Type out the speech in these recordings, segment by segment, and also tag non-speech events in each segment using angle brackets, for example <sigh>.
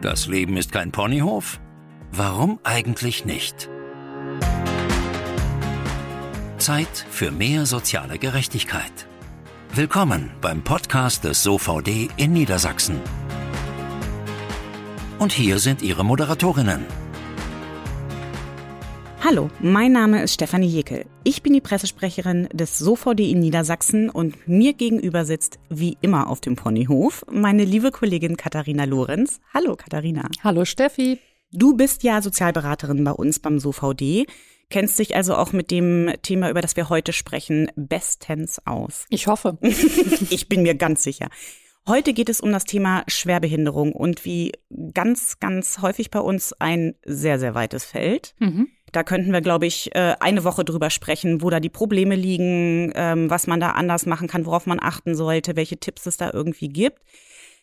Das Leben ist kein Ponyhof? Warum eigentlich nicht? Zeit für mehr soziale Gerechtigkeit. Willkommen beim Podcast des SOVD in Niedersachsen. Und hier sind Ihre Moderatorinnen. Hallo, mein Name ist Stefanie Jekel. Ich bin die Pressesprecherin des SOVD in Niedersachsen und mir gegenüber sitzt, wie immer auf dem Ponyhof, meine liebe Kollegin Katharina Lorenz. Hallo Katharina. Hallo Steffi. Du bist ja Sozialberaterin bei uns beim SOVD, kennst dich also auch mit dem Thema, über das wir heute sprechen, bestens aus. Ich hoffe. <laughs> <laughs> ich bin mir ganz sicher. Heute geht es um das Thema Schwerbehinderung und wie ganz, ganz häufig bei uns ein sehr, sehr weites Feld. Mhm. Da könnten wir, glaube ich, äh, eine Woche drüber sprechen, wo da die Probleme liegen, ähm, was man da anders machen kann, worauf man achten sollte, welche Tipps es da irgendwie gibt.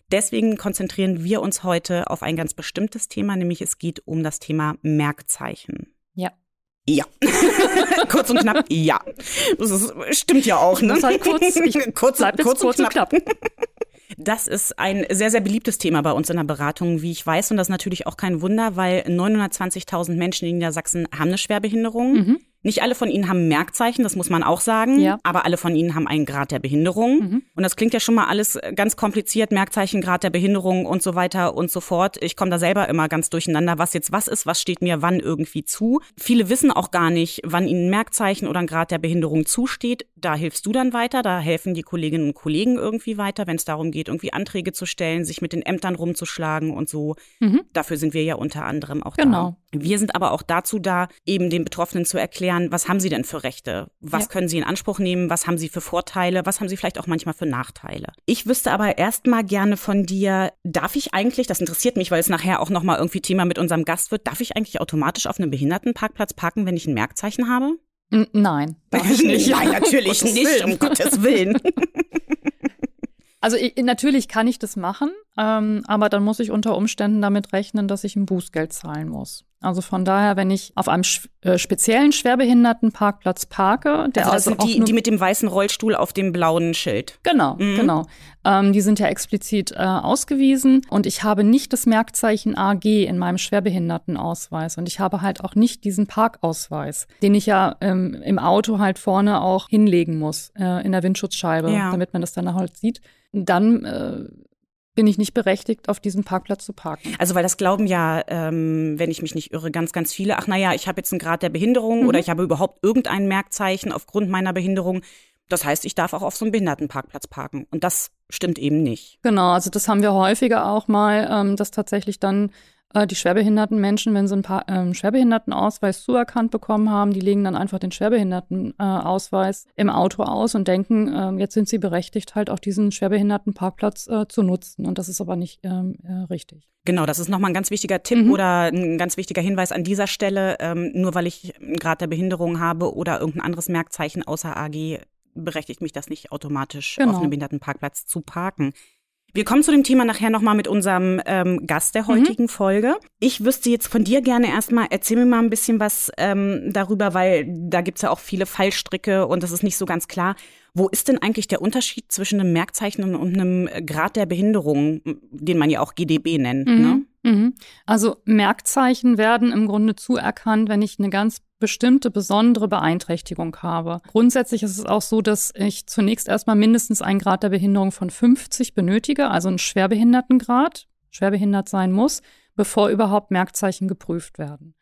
Deswegen konzentrieren wir uns heute auf ein ganz bestimmtes Thema, nämlich es geht um das Thema Merkzeichen. Ja. Ja. <laughs> kurz und knapp, ja. Das ist, stimmt ja auch, ne? Das halt kurz, ich <laughs> kurz, kurz, kurz und knapp. knapp. Das ist ein sehr, sehr beliebtes Thema bei uns in der Beratung, wie ich weiß. Und das ist natürlich auch kein Wunder, weil 920.000 Menschen in Niedersachsen haben eine Schwerbehinderung. Mhm. Nicht alle von ihnen haben Merkzeichen, das muss man auch sagen, ja. aber alle von ihnen haben einen Grad der Behinderung. Mhm. Und das klingt ja schon mal alles ganz kompliziert, Merkzeichen, Grad der Behinderung und so weiter und so fort. Ich komme da selber immer ganz durcheinander, was jetzt was ist, was steht mir wann irgendwie zu. Viele wissen auch gar nicht, wann ihnen Merkzeichen oder ein Grad der Behinderung zusteht. Da hilfst du dann weiter, da helfen die Kolleginnen und Kollegen irgendwie weiter, wenn es darum geht, irgendwie Anträge zu stellen, sich mit den Ämtern rumzuschlagen und so. Mhm. Dafür sind wir ja unter anderem auch genau. da. Wir sind aber auch dazu da, eben den Betroffenen zu erklären, was haben sie denn für Rechte? Was ja. können sie in Anspruch nehmen? Was haben sie für Vorteile? Was haben sie vielleicht auch manchmal für Nachteile? Ich wüsste aber erstmal gerne von dir, darf ich eigentlich, das interessiert mich, weil es nachher auch nochmal irgendwie Thema mit unserem Gast wird, darf ich eigentlich automatisch auf einem Behindertenparkplatz parken, wenn ich ein Merkzeichen habe? Nein, darf ich nicht. Nein, natürlich <laughs> nicht, um Gottes Willen. <laughs> Also ich, natürlich kann ich das machen, ähm, aber dann muss ich unter Umständen damit rechnen, dass ich ein Bußgeld zahlen muss. Also von daher, wenn ich auf einem äh, speziellen Schwerbehindertenparkplatz parke, der also, also die, die mit dem weißen Rollstuhl auf dem blauen Schild. Genau, mhm. genau. Ähm, die sind ja explizit äh, ausgewiesen und ich habe nicht das Merkzeichen AG in meinem Schwerbehindertenausweis und ich habe halt auch nicht diesen Parkausweis, den ich ja ähm, im Auto halt vorne auch hinlegen muss äh, in der Windschutzscheibe, ja. damit man das dann halt sieht. Dann äh, bin ich nicht berechtigt, auf diesem Parkplatz zu parken. Also weil das glauben ja, ähm, wenn ich mich nicht irre, ganz, ganz viele, ach naja, ich habe jetzt einen Grad der Behinderung mhm. oder ich habe überhaupt irgendein Merkzeichen aufgrund meiner Behinderung. Das heißt, ich darf auch auf so einem Behindertenparkplatz parken. Und das stimmt eben nicht. Genau, also das haben wir häufiger auch mal, ähm, dass tatsächlich dann die schwerbehinderten Menschen, wenn sie einen pa äh, Schwerbehindertenausweis zuerkannt bekommen haben, die legen dann einfach den Schwerbehindertenausweis äh, im Auto aus und denken, äh, jetzt sind sie berechtigt, halt auch diesen Schwerbehindertenparkplatz äh, zu nutzen. Und das ist aber nicht ähm, äh, richtig. Genau, das ist nochmal ein ganz wichtiger Tipp mhm. oder ein ganz wichtiger Hinweis an dieser Stelle. Ähm, nur weil ich einen Grad der Behinderung habe oder irgendein anderes Merkzeichen außer AG, berechtigt mich das nicht automatisch genau. auf einem Behindertenparkplatz zu parken. Wir kommen zu dem Thema nachher nochmal mit unserem ähm, Gast der heutigen mhm. Folge. Ich wüsste jetzt von dir gerne erstmal, erzähl mir mal ein bisschen was ähm, darüber, weil da gibt's ja auch viele Fallstricke und das ist nicht so ganz klar. Wo ist denn eigentlich der Unterschied zwischen einem Merkzeichen und einem Grad der Behinderung, den man ja auch GDB nennt? Mhm. Ne? Mhm. Also Merkzeichen werden im Grunde zuerkannt, wenn ich eine ganz bestimmte besondere Beeinträchtigung habe. Grundsätzlich ist es auch so, dass ich zunächst erstmal mindestens einen Grad der Behinderung von 50 benötige, also einen Schwerbehindertengrad, schwerbehindert sein muss, bevor überhaupt Merkzeichen geprüft werden.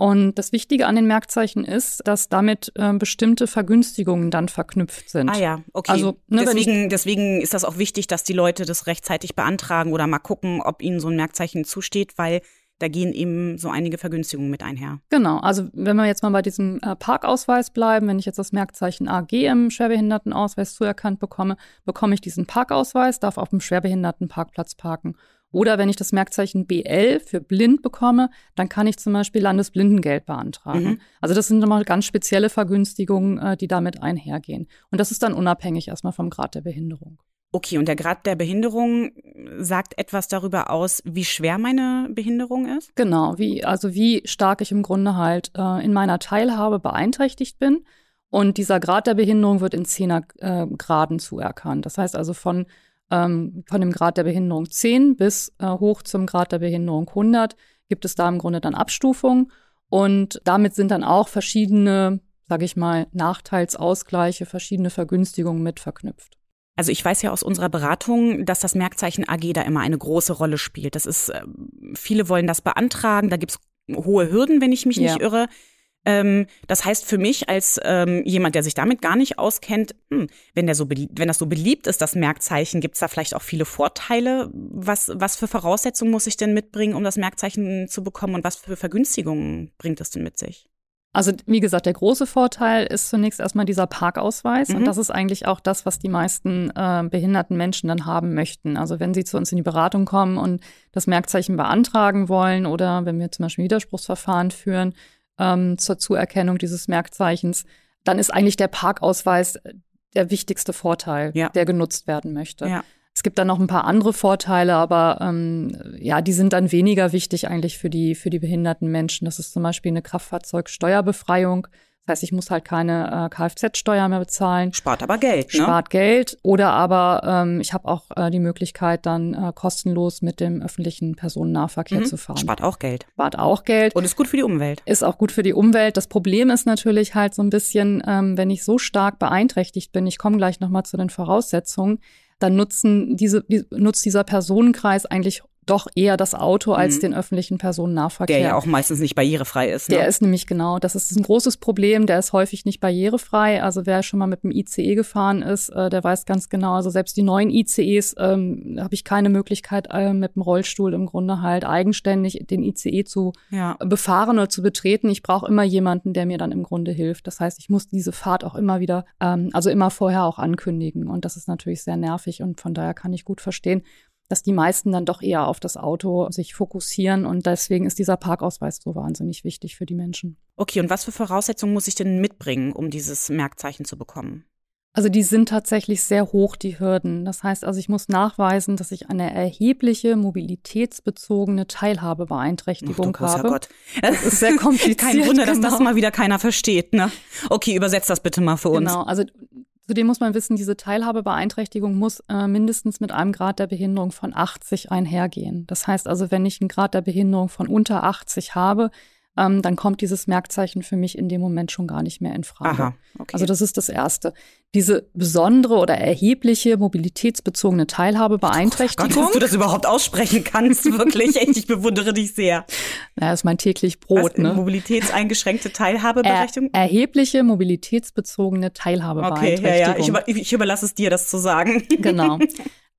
Und das Wichtige an den Merkzeichen ist, dass damit äh, bestimmte Vergünstigungen dann verknüpft sind. Ah ja, okay. Also, ne, deswegen, deswegen ist das auch wichtig, dass die Leute das rechtzeitig beantragen oder mal gucken, ob ihnen so ein Merkzeichen zusteht, weil da gehen eben so einige Vergünstigungen mit einher. Genau, also wenn wir jetzt mal bei diesem äh, Parkausweis bleiben, wenn ich jetzt das Merkzeichen AG im Schwerbehindertenausweis zuerkannt bekomme, bekomme ich diesen Parkausweis, darf auf dem Schwerbehindertenparkplatz parken. Oder wenn ich das Merkzeichen BL für blind bekomme, dann kann ich zum Beispiel Landesblindengeld beantragen. Mhm. Also das sind nochmal ganz spezielle Vergünstigungen, äh, die damit einhergehen. Und das ist dann unabhängig erstmal vom Grad der Behinderung. Okay, und der Grad der Behinderung sagt etwas darüber aus, wie schwer meine Behinderung ist? Genau, wie, also wie stark ich im Grunde halt äh, in meiner Teilhabe beeinträchtigt bin. Und dieser Grad der Behinderung wird in Zehnergraden äh, zuerkannt. Das heißt also von ähm, von dem Grad der Behinderung 10 bis äh, hoch zum Grad der Behinderung 100 gibt es da im Grunde dann Abstufungen. Und damit sind dann auch verschiedene, sage ich mal, Nachteilsausgleiche, verschiedene Vergünstigungen mit verknüpft. Also ich weiß ja aus unserer Beratung, dass das Merkzeichen AG da immer eine große Rolle spielt. Das ist, ähm, viele wollen das beantragen, da gibt's hohe Hürden, wenn ich mich ja. nicht irre. Ähm, das heißt für mich als ähm, jemand, der sich damit gar nicht auskennt, hm, wenn, der so wenn das so beliebt ist, das Merkzeichen, gibt es da vielleicht auch viele Vorteile? Was, was für Voraussetzungen muss ich denn mitbringen, um das Merkzeichen zu bekommen und was für Vergünstigungen bringt es denn mit sich? Also wie gesagt, der große Vorteil ist zunächst erstmal dieser Parkausweis. Mhm. Und das ist eigentlich auch das, was die meisten äh, behinderten Menschen dann haben möchten. Also wenn sie zu uns in die Beratung kommen und das Merkzeichen beantragen wollen oder wenn wir zum Beispiel Widerspruchsverfahren führen, ähm, zur Zuerkennung dieses Merkzeichens, dann ist eigentlich der Parkausweis der wichtigste Vorteil, ja. der genutzt werden möchte. Ja. Es gibt dann noch ein paar andere Vorteile, aber ähm, ja, die sind dann weniger wichtig eigentlich für die, für die behinderten Menschen. Das ist zum Beispiel eine Kraftfahrzeugsteuerbefreiung das heißt, ich muss halt keine äh, Kfz-Steuer mehr bezahlen. Spart aber Geld, ne? Spart Geld. Oder aber ähm, ich habe auch äh, die Möglichkeit, dann äh, kostenlos mit dem öffentlichen Personennahverkehr mhm. zu fahren. Spart auch Geld. Spart auch Geld. Und ist gut für die Umwelt. Ist auch gut für die Umwelt. Das Problem ist natürlich halt so ein bisschen, ähm, wenn ich so stark beeinträchtigt bin, ich komme gleich nochmal zu den Voraussetzungen, dann nutzen diese, die, nutzt dieser Personenkreis eigentlich doch eher das Auto als mhm. den öffentlichen Personennahverkehr. Der ja auch meistens nicht barrierefrei ist. Ne? Der ist nämlich genau, das ist ein großes Problem, der ist häufig nicht barrierefrei. Also wer schon mal mit dem ICE gefahren ist, äh, der weiß ganz genau, also selbst die neuen ICEs ähm, habe ich keine Möglichkeit, äh, mit dem Rollstuhl im Grunde halt eigenständig den ICE zu ja. befahren oder zu betreten. Ich brauche immer jemanden, der mir dann im Grunde hilft. Das heißt, ich muss diese Fahrt auch immer wieder, ähm, also immer vorher auch ankündigen. Und das ist natürlich sehr nervig und von daher kann ich gut verstehen, dass die meisten dann doch eher auf das Auto sich fokussieren und deswegen ist dieser Parkausweis so wahnsinnig wichtig für die Menschen. Okay, und was für Voraussetzungen muss ich denn mitbringen, um dieses Merkzeichen zu bekommen? Also die sind tatsächlich sehr hoch, die Hürden. Das heißt also, ich muss nachweisen, dass ich eine erhebliche mobilitätsbezogene Teilhabebeeinträchtigung Ach, habe. Gott. Das ist sehr <laughs> kompliziert. Kein Wunder, dass genau. das mal wieder keiner versteht. Ne? Okay, übersetzt das bitte mal für uns. Genau, also Zudem muss man wissen, diese Teilhabebeeinträchtigung muss äh, mindestens mit einem Grad der Behinderung von 80 einhergehen. Das heißt also, wenn ich einen Grad der Behinderung von unter 80 habe, ähm, dann kommt dieses Merkzeichen für mich in dem Moment schon gar nicht mehr in Frage. Aha, okay. Also das ist das Erste. Diese besondere oder erhebliche mobilitätsbezogene Teilhabebeeinträchtigung. Gott, dass du das überhaupt aussprechen kannst, wirklich. Echt, ich bewundere dich sehr. Ja, das ist mein täglich Brot. Was, ne? Mobilitätseingeschränkte Teilhabeberechtigung? Er, erhebliche mobilitätsbezogene Teilhabebeeinträchtigung. Okay, ja, ja. Ich, über, ich überlasse es dir, das zu sagen. Genau.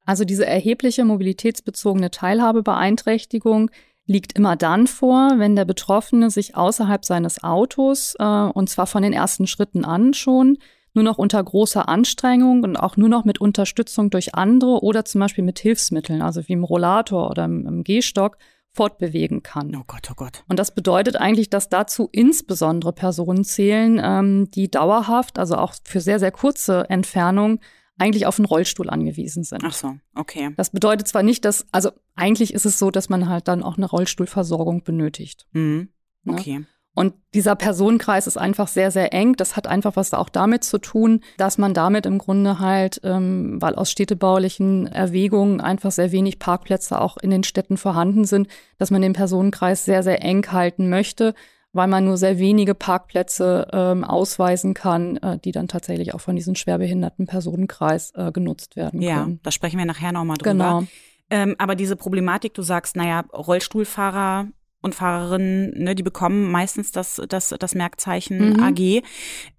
Also diese erhebliche mobilitätsbezogene Teilhabebeeinträchtigung liegt immer dann vor, wenn der Betroffene sich außerhalb seines Autos, äh, und zwar von den ersten Schritten an schon, nur noch unter großer Anstrengung und auch nur noch mit Unterstützung durch andere oder zum Beispiel mit Hilfsmitteln, also wie im Rollator oder im, im Gehstock, fortbewegen kann. Oh Gott, oh Gott. Und das bedeutet eigentlich, dass dazu insbesondere Personen zählen, ähm, die dauerhaft, also auch für sehr, sehr kurze Entfernungen, eigentlich auf einen Rollstuhl angewiesen sind. Ach so, okay. Das bedeutet zwar nicht, dass, also eigentlich ist es so, dass man halt dann auch eine Rollstuhlversorgung benötigt. Mhm. Ne? Okay. Ne? Und dieser Personenkreis ist einfach sehr, sehr eng. Das hat einfach was auch damit zu tun, dass man damit im Grunde halt, ähm, weil aus städtebaulichen Erwägungen einfach sehr wenig Parkplätze auch in den Städten vorhanden sind, dass man den Personenkreis sehr, sehr eng halten möchte, weil man nur sehr wenige Parkplätze ähm, ausweisen kann, äh, die dann tatsächlich auch von diesem schwerbehinderten Personenkreis äh, genutzt werden ja, können. Ja, da sprechen wir nachher nochmal drüber. Genau. Ähm, aber diese Problematik, du sagst, naja, Rollstuhlfahrer und Fahrerinnen, ne, die bekommen meistens das, das, das Merkzeichen mhm. AG.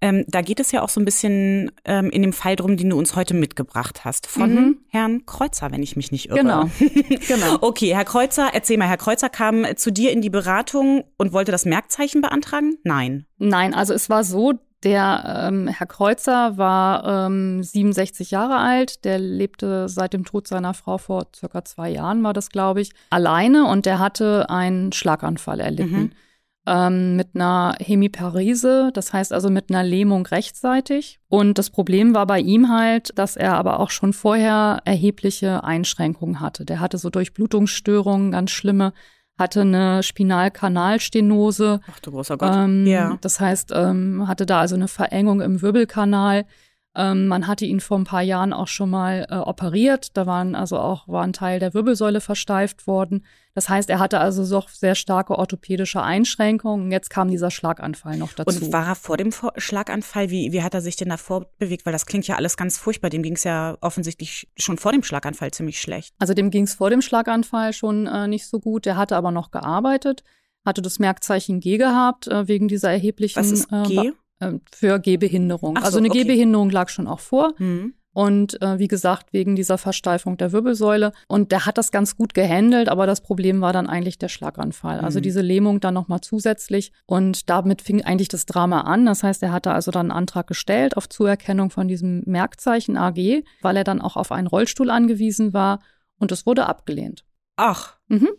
Ähm, da geht es ja auch so ein bisschen ähm, in dem Fall drum, den du uns heute mitgebracht hast, von mhm. Herrn Kreuzer, wenn ich mich nicht irre. Genau. <laughs> genau. Okay, Herr Kreuzer, erzähl mal, Herr Kreuzer kam zu dir in die Beratung und wollte das Merkzeichen beantragen? Nein. Nein, also es war so, der ähm, Herr Kreuzer war ähm, 67 Jahre alt. Der lebte seit dem Tod seiner Frau vor circa zwei Jahren, war das, glaube ich, alleine und der hatte einen Schlaganfall erlitten. Mhm. Ähm, mit einer Hemiparise, das heißt also mit einer Lähmung rechtzeitig. Und das Problem war bei ihm halt, dass er aber auch schon vorher erhebliche Einschränkungen hatte. Der hatte so Durchblutungsstörungen, ganz schlimme hatte eine Spinalkanalstenose. Ach du großer Gott. Ähm, ja. Das heißt, ähm, hatte da also eine Verengung im Wirbelkanal. Ähm, man hatte ihn vor ein paar Jahren auch schon mal äh, operiert. Da waren also auch war ein Teil der Wirbelsäule versteift worden. Das heißt, er hatte also doch sehr starke orthopädische Einschränkungen. Jetzt kam dieser Schlaganfall noch dazu. Und war er vor dem Schlaganfall? Wie, wie hat er sich denn davor bewegt? Weil das klingt ja alles ganz furchtbar. Dem ging es ja offensichtlich schon vor dem Schlaganfall ziemlich schlecht. Also dem ging es vor dem Schlaganfall schon äh, nicht so gut. Der hatte aber noch gearbeitet, hatte das Merkzeichen G gehabt äh, wegen dieser erheblichen. Was ist G? Äh, für Gehbehinderung. So, also eine okay. Gehbehinderung lag schon auch vor. Hm. Und äh, wie gesagt, wegen dieser Versteifung der Wirbelsäule. Und der hat das ganz gut gehandelt, aber das Problem war dann eigentlich der Schlaganfall. Also Mhm. diese Lähmung dann nochmal zusätzlich. Und damit fing eigentlich das Drama an. Das heißt, er hatte also dann einen Antrag gestellt auf Zuerkennung von diesem Merkzeichen AG, weil er dann auch auf einen Rollstuhl angewiesen war. Und es wurde abgelehnt. Ach, Mhm.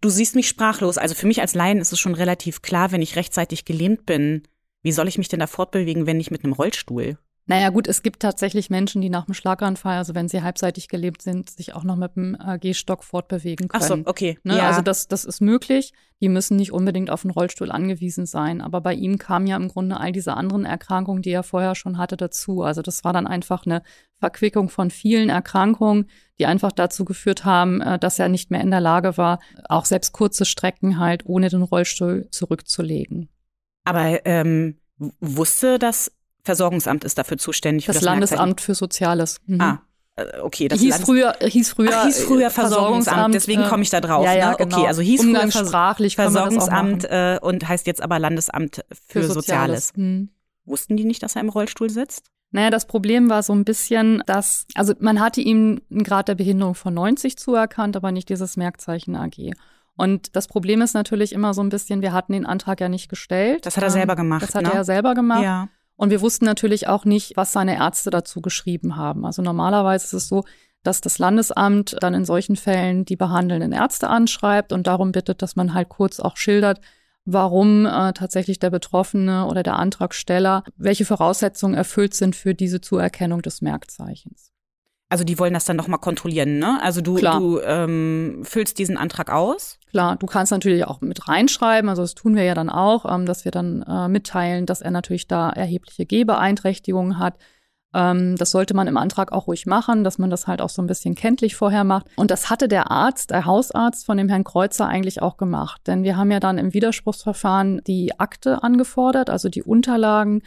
du siehst mich sprachlos. Also für mich als Laien ist es schon relativ klar, wenn ich rechtzeitig gelähmt bin, wie soll ich mich denn da fortbewegen, wenn nicht mit einem Rollstuhl? Naja gut, es gibt tatsächlich Menschen, die nach dem Schlaganfall, also wenn sie halbseitig gelebt sind, sich auch noch mit dem äh, Gehstock fortbewegen Ach können. so, okay. Ne? ja. Also das, das ist möglich. Die müssen nicht unbedingt auf einen Rollstuhl angewiesen sein. Aber bei ihm kamen ja im Grunde all diese anderen Erkrankungen, die er vorher schon hatte, dazu. Also das war dann einfach eine Verquickung von vielen Erkrankungen, die einfach dazu geführt haben, äh, dass er nicht mehr in der Lage war, auch selbst kurze Strecken halt ohne den Rollstuhl zurückzulegen. Aber ähm, wusste das Versorgungsamt ist dafür zuständig Das, für das Landesamt für Soziales. Mhm. Ah, äh, okay. Das hieß, Landes- früher, hieß früher, Ach, hieß früher äh, Versorgungsamt, deswegen äh, komme ich da drauf. Ja, ja, ne? genau. Okay, also hieß früher Versorgungsamt äh, und heißt jetzt aber Landesamt für, Soziales. Hm. Wussten die nicht, dass er im Rollstuhl sitzt? Naja, das Problem war so ein bisschen, dass, also man hatte ihm einen Grad der Behinderung von 90 zuerkannt, aber nicht dieses Merkzeichen AG. Und das Problem ist natürlich immer so ein bisschen, wir hatten den Antrag ja nicht gestellt. Das hat er Ähm, selber gemacht, Das hat ne? er selber gemacht. Ja. Und wir wussten natürlich auch nicht, was seine Ärzte dazu geschrieben haben. Also normalerweise ist es so, dass das Landesamt dann in solchen Fällen die behandelnden Ärzte anschreibt und darum bittet, dass man halt kurz auch schildert, warum äh, tatsächlich der Betroffene oder der Antragsteller, welche Voraussetzungen erfüllt sind für diese Zuerkennung des Merkzeichens. Also die wollen das dann nochmal kontrollieren, ne? Also du, Klar. du ähm, füllst diesen Antrag aus. Klar, du kannst natürlich auch mit reinschreiben, also das tun wir ja dann auch, ähm, dass wir dann äh, mitteilen, dass er natürlich da erhebliche Gehbeeinträchtigungen hat. Ähm, das sollte man im Antrag auch ruhig machen, dass man das halt auch so ein bisschen kenntlich vorher macht. Und das hatte der Arzt, der Hausarzt von dem Herrn Kreuzer eigentlich auch gemacht. Denn wir haben ja dann im Widerspruchsverfahren die Akte angefordert, also die Unterlagen,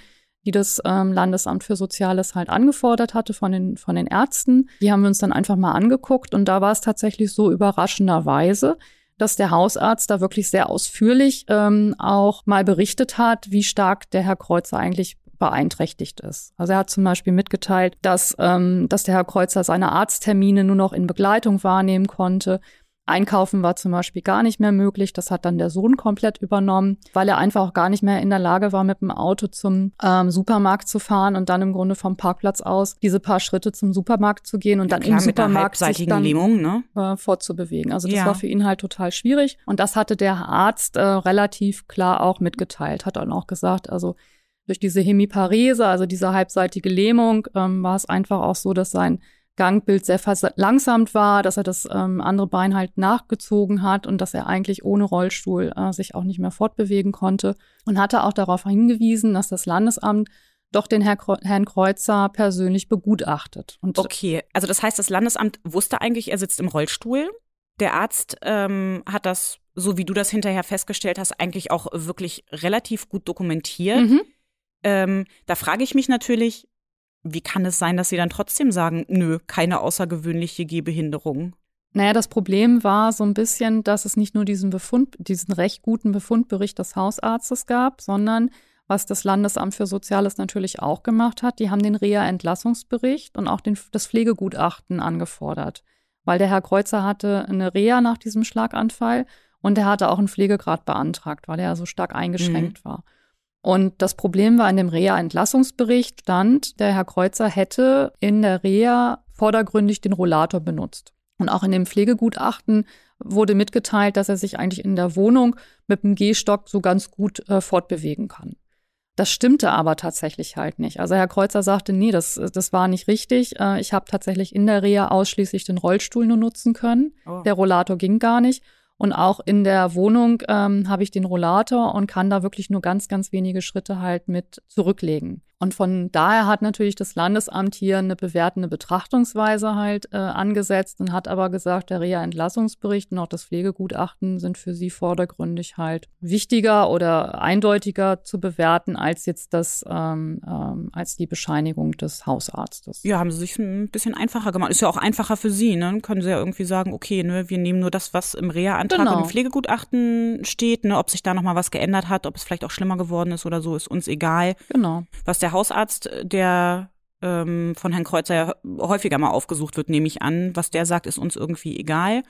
die das ähm, Landesamt für Soziales halt angefordert hatte von den, von den Ärzten. Die haben wir uns dann einfach mal angeguckt und da war es tatsächlich so überraschenderweise, dass der Hausarzt da wirklich sehr ausführlich ähm, auch mal berichtet hat, wie stark der Herr Kreuzer eigentlich beeinträchtigt ist. Also er hat zum Beispiel mitgeteilt, dass, ähm, dass der Herr Kreuzer seine Arzttermine nur noch in Begleitung wahrnehmen konnte. Einkaufen war zum Beispiel gar nicht mehr möglich. Das hat dann der Sohn komplett übernommen, weil er einfach auch gar nicht mehr in der Lage war, mit dem Auto zum ähm, Supermarkt zu fahren und dann im Grunde vom Parkplatz aus diese paar Schritte zum Supermarkt zu gehen und dann Klar, im Supermarkt sich dann Lähmung, ne? äh, fortzubewegen. Also das Ja. war für ihn halt total schwierig. Und das hatte der Arzt äh, relativ klar auch mitgeteilt, hat dann auch gesagt, also durch diese Hemiparese, also diese halbseitige Lähmung, ähm, war es einfach auch so, dass sein Gangbild sehr verlangsamt war, dass er das ähm, andere Bein halt nachgezogen hat und dass er eigentlich ohne Rollstuhl äh, sich auch nicht mehr fortbewegen konnte und hatte auch darauf hingewiesen, dass das Landesamt doch den Herr Kreu Herrn Kreuzer persönlich begutachtet. Und Okay, also das heißt, das Landesamt wusste eigentlich, er sitzt im Rollstuhl. Der Arzt ähm, hat das, so wie du das hinterher festgestellt hast, eigentlich auch wirklich relativ gut dokumentiert. Mhm. Ähm, da frage ich mich natürlich, wie kann es sein, dass sie dann trotzdem sagen, nö, keine außergewöhnliche Gehbehinderung? Naja, das Problem war so ein bisschen, dass es nicht nur diesen Befund, diesen recht guten Befundbericht des Hausarztes gab, sondern was das Landesamt für Soziales natürlich auch gemacht hat, die haben den Reha-Entlassungsbericht und auch den, das Pflegegutachten angefordert. Weil der Herr Kreuzer hatte eine Reha nach diesem Schlaganfall und er hatte auch einen Pflegegrad beantragt, weil er so stark eingeschränkt war. Und das Problem war, in dem Reha-Entlassungsbericht stand, der Herr Kreuzer hätte in der Reha vordergründig den Rollator benutzt. Und auch in dem Pflegegutachten wurde mitgeteilt, dass er sich eigentlich in der Wohnung mit dem Gehstock so ganz gut äh, fortbewegen kann. Das stimmte aber tatsächlich halt nicht. Also Herr Kreuzer sagte, nee, das, das war nicht richtig. Äh, ich habe tatsächlich in der Reha ausschließlich den Rollstuhl nur nutzen können. Oh. Der Rollator ging gar nicht. Und auch in der Wohnung ähm, habe ich den Rollator und kann da wirklich nur ganz, ganz wenige Schritte halt mit zurücklegen. Und von daher hat natürlich das Landesamt hier eine bewertende Betrachtungsweise halt äh, angesetzt und hat aber gesagt, der Reha-Entlassungsbericht und auch das Pflegegutachten sind für sie vordergründig halt wichtiger oder eindeutiger zu bewerten als jetzt das, ähm, ähm, als die Bescheinigung des Hausarztes. Ja, haben sie sich ein bisschen einfacher gemacht. Ist ja auch einfacher für sie, ne? Können sie ja irgendwie sagen, okay, ne, wir nehmen nur das, was im Reha-Antrag genau. und im Pflegegutachten steht, ne, ob sich da nochmal was geändert hat, ob es vielleicht auch schlimmer geworden ist oder so, ist uns egal. Genau. Was der der Hausarzt, der ähm, von Herrn Kreuzer häufiger mal aufgesucht wird, nehme ich an. Was der sagt, ist uns irgendwie egal.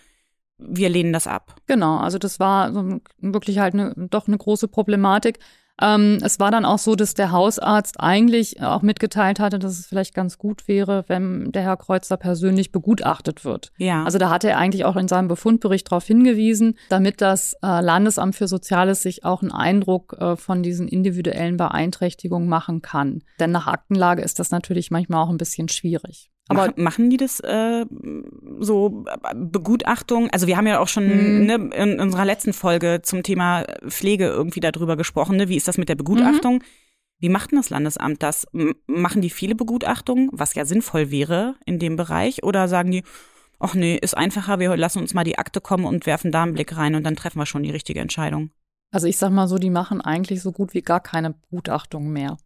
Wir lehnen das ab. Genau, also das war wirklich halt eine, doch eine große Problematik. Ähm, es war dann auch so, dass der Hausarzt eigentlich auch mitgeteilt hatte, dass es vielleicht ganz gut wäre, wenn der Herr Kreuzer persönlich begutachtet wird. Ja. Also da hatte er eigentlich auch in seinem Befundbericht darauf hingewiesen, damit das äh, Landesamt für Soziales sich auch einen Eindruck äh, von diesen individuellen Beeinträchtigungen machen kann. Denn nach Aktenlage ist das natürlich manchmal auch ein bisschen schwierig. Aber Mach, machen die das äh, so Begutachtung? Also wir haben ja auch schon mhm. ne, in unserer letzten Folge zum Thema Pflege irgendwie darüber gesprochen. Ne? Wie ist das mit der Begutachtung? Mhm. Wie macht denn das Landesamt das? Machen die viele Begutachtungen, was ja sinnvoll wäre in dem Bereich? Oder sagen die, ach nee, ist einfacher, wir lassen uns mal die Akte kommen und werfen da einen Blick rein und dann treffen wir schon die richtige Entscheidung? Also ich sag mal so, die machen eigentlich so gut wie gar keine Begutachtung mehr.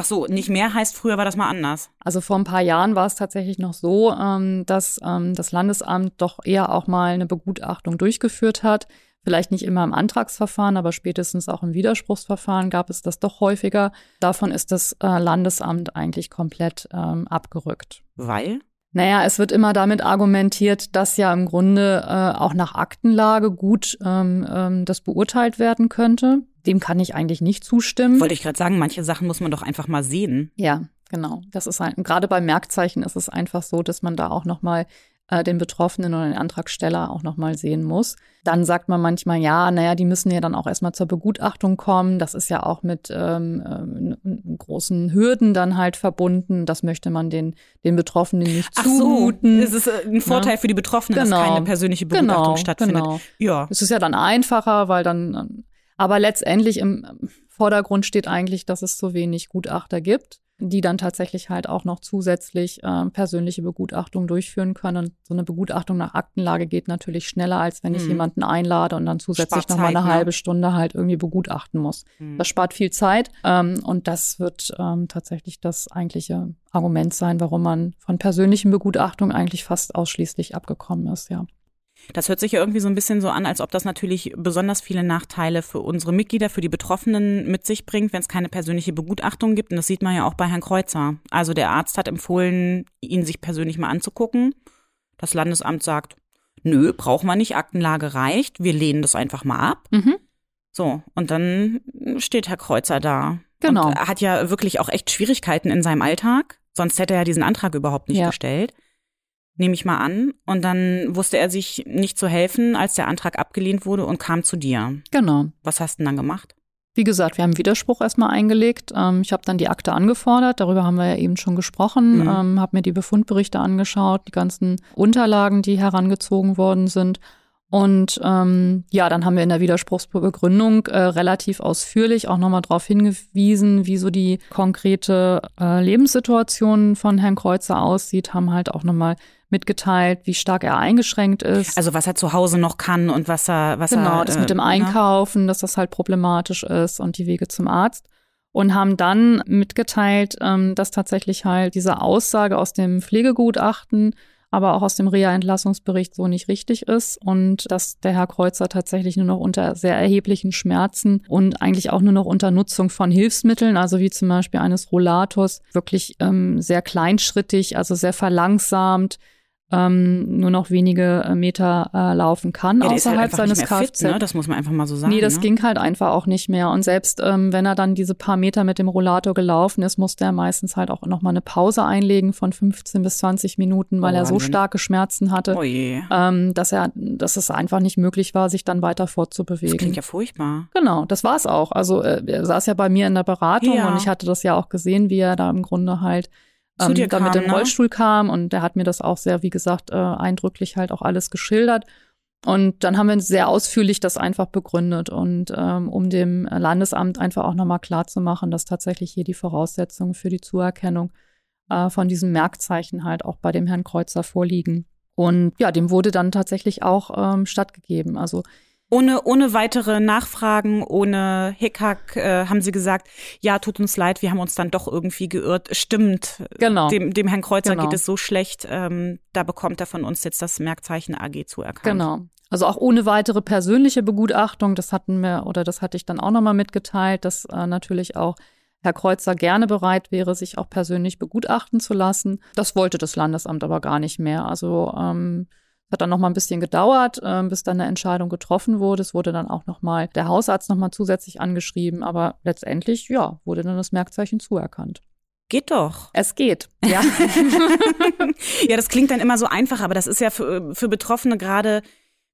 Ach so, nicht mehr heißt, früher war das mal anders. Also vor ein paar Jahren war es tatsächlich noch so, ähm, dass ähm, das Landesamt doch eher auch mal eine Begutachtung durchgeführt hat. Vielleicht nicht immer im Antragsverfahren, aber spätestens auch im Widerspruchsverfahren gab es das doch häufiger. Davon ist das äh, Landesamt eigentlich komplett ähm, abgerückt. Weil? Naja, es wird immer damit argumentiert, dass ja im Grunde äh, auch nach Aktenlage gut ähm, ähm, das beurteilt werden könnte. Dem kann ich eigentlich nicht zustimmen. Wollte ich gerade sagen, manche Sachen muss man doch einfach mal sehen. Ja, genau. Das ist ein, gerade bei Merkzeichen ist es einfach so, dass man da auch noch mal äh, den Betroffenen oder den Antragsteller auch nochmal sehen muss. Dann sagt man manchmal, ja, naja, die müssen ja dann auch erstmal zur Begutachtung kommen. Das ist ja auch mit ähm, äh, großen Hürden dann halt verbunden. Das möchte man den, den Betroffenen nicht Ach zumuten. So, es ist äh, ein Vorteil ja. für die Betroffenen, genau. dass keine persönliche Begutachtung genau, stattfindet. Genau. Ja. Es ist ja dann einfacher, weil dann, aber letztendlich im Vordergrund steht eigentlich, dass es so wenig Gutachter gibt die dann tatsächlich halt auch noch zusätzlich äh, persönliche Begutachtung durchführen können. Und so eine Begutachtung nach Aktenlage geht natürlich schneller, als wenn ich mhm. jemanden einlade und dann zusätzlich noch mal eine ne? halbe Stunde halt irgendwie begutachten muss. Mhm. Das spart viel Zeit ähm, und das wird ähm, tatsächlich das eigentliche Argument sein, warum man von persönlichen Begutachtungen eigentlich fast ausschließlich abgekommen ist, ja. Das hört sich ja irgendwie so ein bisschen so an, als ob das natürlich besonders viele Nachteile für unsere Mitglieder, für die Betroffenen mit sich bringt, wenn es keine persönliche Begutachtung gibt. Und das sieht man ja auch bei Herrn Kreuzer. Also der Arzt hat empfohlen, ihn sich persönlich mal anzugucken. Das Landesamt sagt, nö, brauchen wir nicht, Aktenlage reicht, wir lehnen das einfach mal ab. Mhm. So, und dann steht Herr Kreuzer da. Genau. Und er hat ja wirklich auch echt Schwierigkeiten in seinem Alltag. Sonst hätte er ja diesen Antrag überhaupt nicht ja. gestellt nehme ich mal an. Und dann wusste er sich nicht zu helfen, als der Antrag abgelehnt wurde und kam zu dir. Genau. Was hast du denn dann gemacht? Wie gesagt, wir haben Widerspruch erstmal eingelegt. Ähm, ich habe dann die Akte angefordert, darüber haben wir ja eben schon gesprochen, mhm. ähm, habe mir die Befundberichte angeschaut, die ganzen Unterlagen, die herangezogen worden sind. Und ähm, ja, dann haben wir in der Widerspruchsbegründung äh, relativ ausführlich auch nochmal darauf hingewiesen, wie so die konkrete äh, Lebenssituation von Herrn Kreuzer aussieht, haben halt auch nochmal mitgeteilt, wie stark er eingeschränkt ist. Also was er zu Hause noch kann und was er, was genau, er. Genau, das mit dem äh, ne? Einkaufen, dass das halt problematisch ist und die Wege zum Arzt. Und haben dann mitgeteilt, ähm, dass tatsächlich halt diese Aussage aus dem Pflegegutachten aber auch aus dem Reha-Entlassungsbericht so nicht richtig ist und dass der Herr Kreuzer tatsächlich nur noch unter sehr erheblichen Schmerzen und eigentlich auch nur noch unter Nutzung von Hilfsmitteln, also wie zum Beispiel eines Rollators, wirklich ähm, sehr kleinschrittig, also sehr verlangsamt, ähm, nur noch wenige äh, Meter äh, laufen kann ja, außerhalb halt seines Kfz. Ne? Das muss man einfach mal so sagen. Nee, das ne? ging halt einfach auch nicht mehr. Und selbst ähm, wenn er dann diese paar Meter mit dem Rollator gelaufen ist, musste er meistens halt auch noch mal eine Pause einlegen von 15 bis 20 Minuten, weil oh, er so starke Schmerzen hatte, oh ähm, dass er, dass es einfach nicht möglich war, sich dann weiter fortzubewegen. Das klingt ja furchtbar. Genau, das war es auch. Also äh, er saß ja bei mir in der Beratung ja. und ich hatte das ja auch gesehen, wie er da im Grunde halt ähm, kam, mit dem ne? Rollstuhl kam und der hat mir das auch sehr, wie gesagt, äh, eindrücklich halt auch alles geschildert. Und dann haben wir sehr ausführlich das einfach begründet und ähm, um dem Landesamt einfach auch nochmal klarzumachen, dass tatsächlich hier die Voraussetzungen für die Zuerkennung äh, von diesem Merkzeichen halt auch bei dem Herrn Kreuzer vorliegen. Und ja, dem wurde dann tatsächlich auch ähm, stattgegeben. Also ohne, ohne weitere Nachfragen, ohne Hickhack äh, haben sie gesagt, ja, tut uns leid, wir haben uns dann doch irgendwie geirrt. Stimmt, genau. dem, dem Herrn Kreuzer genau. geht es so schlecht, ähm, da bekommt er von uns jetzt das Merkzeichen AG zuerkannt. Genau. Also auch ohne weitere persönliche Begutachtung, das hatten wir oder das hatte ich dann auch nochmal mitgeteilt, dass äh, natürlich auch Herr Kreuzer gerne bereit wäre, sich auch persönlich begutachten zu lassen. Das wollte das Landesamt aber gar nicht mehr. Also ähm, hat dann noch mal ein bisschen gedauert, äh, bis dann eine Entscheidung getroffen wurde. Es wurde dann auch noch mal der Hausarzt noch mal zusätzlich angeschrieben, aber letztendlich ja wurde dann das Merkzeichen zuerkannt. Geht doch. Es geht. Ja. <laughs> ja, das klingt dann immer so einfach, aber das ist ja für, für Betroffene gerade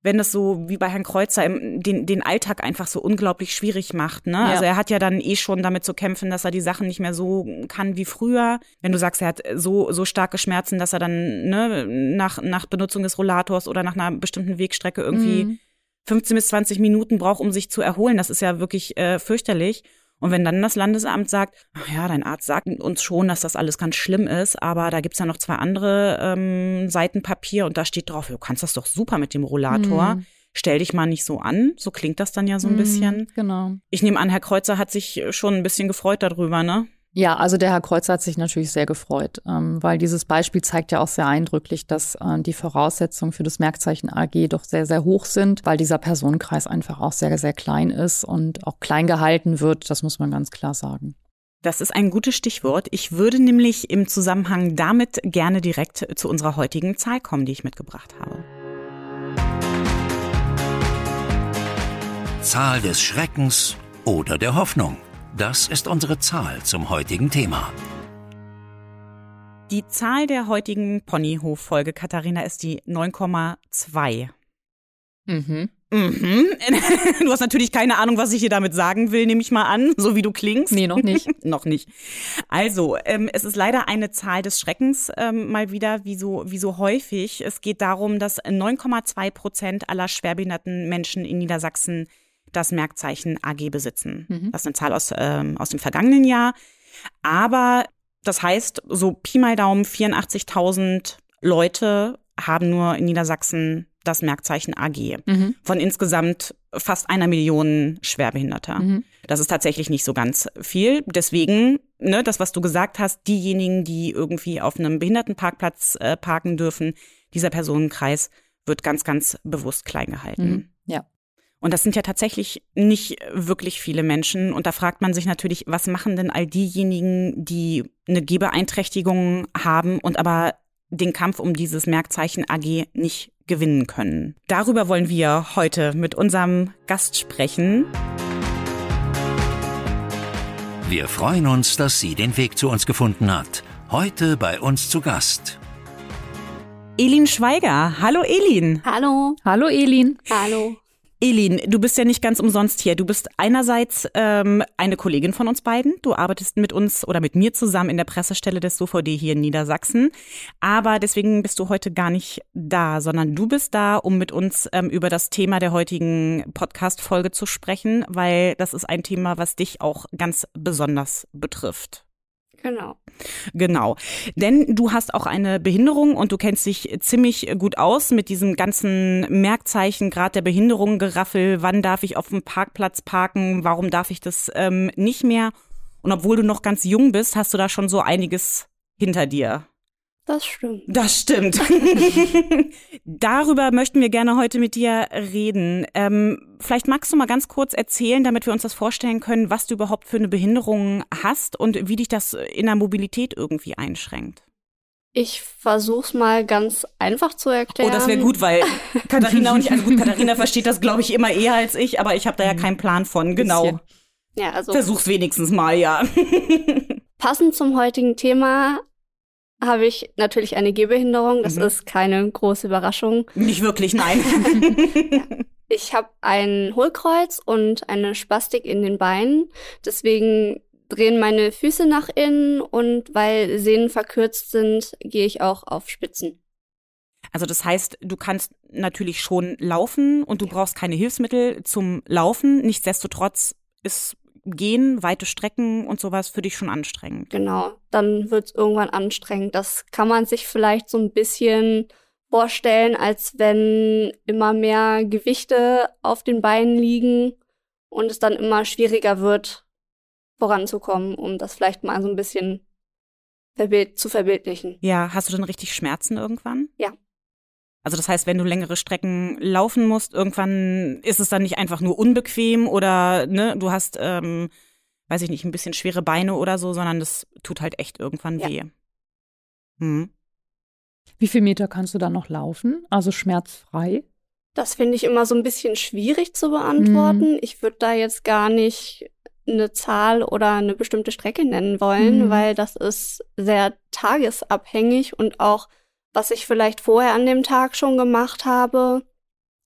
wenn das so wie bei Herrn Kreuzer den, den Alltag einfach so unglaublich schwierig macht. Ne? Ja. Also er hat ja dann eh schon damit zu kämpfen, dass er die Sachen nicht mehr so kann wie früher. Wenn du sagst, er hat so, so starke Schmerzen, dass er dann ne, nach, nach Benutzung des Rollators oder nach einer bestimmten Wegstrecke irgendwie mhm. 15 bis 20 Minuten braucht, um sich zu erholen. Das ist ja wirklich äh, fürchterlich. Und wenn dann das Landesamt sagt, ach ja, dein Arzt sagt uns schon, dass das alles ganz schlimm ist, aber da gibt's ja noch zwei andere ähm, Seiten Papier und da steht drauf, du kannst das doch super mit dem Rollator. Mhm. Stell dich mal nicht so an. So klingt das dann ja so ein mhm, bisschen. Genau. Ich nehme an, Herr Kreuzer hat sich schon ein bisschen gefreut darüber, ne? Ja, also der Herr Kreuzer hat sich natürlich sehr gefreut, ähm, weil dieses Beispiel zeigt ja auch sehr eindrücklich, dass äh, die Voraussetzungen für das Merkzeichen AG doch sehr, sehr hoch sind, weil dieser Personenkreis einfach auch sehr, sehr klein ist und auch klein gehalten wird. Das muss man ganz klar sagen. Das ist ein gutes Stichwort. Ich würde nämlich im Zusammenhang damit gerne direkt zu unserer heutigen Zahl kommen, die ich mitgebracht habe. Zahl des Schreckens oder der Hoffnung. Das ist unsere Zahl zum heutigen Thema. Die Zahl der heutigen Ponyhof-Folge, Katharina, ist die 9,2. Mhm. Mhm. <laughs> Du hast natürlich keine Ahnung, was ich dir damit sagen will, nehme ich mal an, so wie du klingst. Nee, noch nicht. <laughs> noch nicht. Also, ähm, es ist leider eine Zahl des Schreckens ähm, mal wieder, wie so, wie so häufig. Es geht darum, dass 9,2 Prozent aller schwerbehinderten Menschen in Niedersachsen das Merkzeichen AG besitzen. Mhm. Das ist eine Zahl aus, ähm, aus dem vergangenen Jahr. Aber das heißt, so Pi mal Daumen 84.000 Leute haben nur in Niedersachsen das Merkzeichen AG mhm. von insgesamt fast einer Million Schwerbehinderter. Mhm. Das ist tatsächlich nicht so ganz viel. Deswegen, ne, das, was du gesagt hast, diejenigen, die irgendwie auf einem Behindertenparkplatz äh, parken dürfen, dieser Personenkreis wird ganz, ganz bewusst klein gehalten. Mhm. Ja. Und das sind ja tatsächlich nicht wirklich viele Menschen. Und da fragt man sich natürlich, was machen denn all diejenigen, die eine Gehbeeinträchtigung haben und aber den Kampf um dieses Merkzeichen AG nicht gewinnen können. Darüber wollen wir heute mit unserem Gast sprechen. Wir freuen uns, dass sie den Weg zu uns gefunden hat. Heute bei uns zu Gast. Elin Schweiger. Hallo Elin. Hallo. Hallo Elin. Hallo. Elin, du bist ja nicht ganz umsonst hier. Du bist einerseits ähm, eine Kollegin von uns beiden. Du arbeitest mit uns oder mit mir zusammen in der Pressestelle des SOVD hier in Niedersachsen. Aber deswegen bist du heute gar nicht da, sondern du bist da, um mit uns ähm, über das Thema der heutigen Podcast-Folge zu sprechen, weil das ist ein Thema, was dich auch ganz besonders betrifft. Genau. Genau. Denn du hast auch eine Behinderung und du kennst dich ziemlich gut aus mit diesem ganzen Merkzeichen, Grad der Behinderung, Geraffel, wann darf ich auf dem Parkplatz parken, warum darf ich das ähm, nicht mehr? Und obwohl du noch ganz jung bist, hast du da schon so einiges hinter dir. Das stimmt. Das stimmt. <laughs> Darüber möchten wir gerne heute mit dir reden. Ähm, vielleicht magst du mal ganz kurz erzählen, damit wir uns das vorstellen können, was du überhaupt für eine Behinderung hast und wie dich das in der Mobilität irgendwie einschränkt. Ich versuch's mal ganz einfach zu erklären. Oh, das wäre gut, weil <laughs> Katharina und ich, also gut, <laughs> Katharina versteht das, glaube ich, immer eher als ich, aber ich habe da ja mhm. keinen Plan von. Genau. Ja, also. Versuch's wenigstens mal, ja. Passend zum heutigen Thema habe ich natürlich eine Gehbehinderung. Das mhm. ist keine große Überraschung. Nicht wirklich, nein. ja. <laughs> <laughs> Ich habe ein Hohlkreuz und eine Spastik in den Beinen. Deswegen drehen meine Füße nach innen und weil Sehnen verkürzt sind, gehe ich auch auf Spitzen. Also das heißt, du kannst natürlich schon laufen und du brauchst keine Hilfsmittel zum Laufen. Nichtsdestotrotz ist Gehen, weite Strecken und sowas für dich schon anstrengend. Genau, dann wird es irgendwann anstrengend. Das kann man sich vielleicht so ein bisschen vorstellen, als wenn immer mehr Gewichte auf den Beinen liegen und es dann immer schwieriger wird, voranzukommen, um das vielleicht mal so ein bisschen verbild zu verbildlichen. Ja, hast du dann richtig Schmerzen irgendwann? Ja. Also das heißt, wenn du längere Strecken laufen musst, irgendwann ist es dann nicht einfach nur unbequem oder ne, du hast, ähm, weiß ich nicht, ein bisschen schwere Beine oder so, sondern das tut halt echt irgendwann Ja. weh. Hm. Wie viel Meter kannst du dann noch laufen? Also schmerzfrei? Das finde ich immer so ein bisschen schwierig zu beantworten. Mhm. Ich würde da jetzt gar nicht eine Zahl oder eine bestimmte Strecke nennen wollen, Mhm. weil das ist sehr tagesabhängig und auch, was ich vielleicht vorher an dem Tag schon gemacht habe.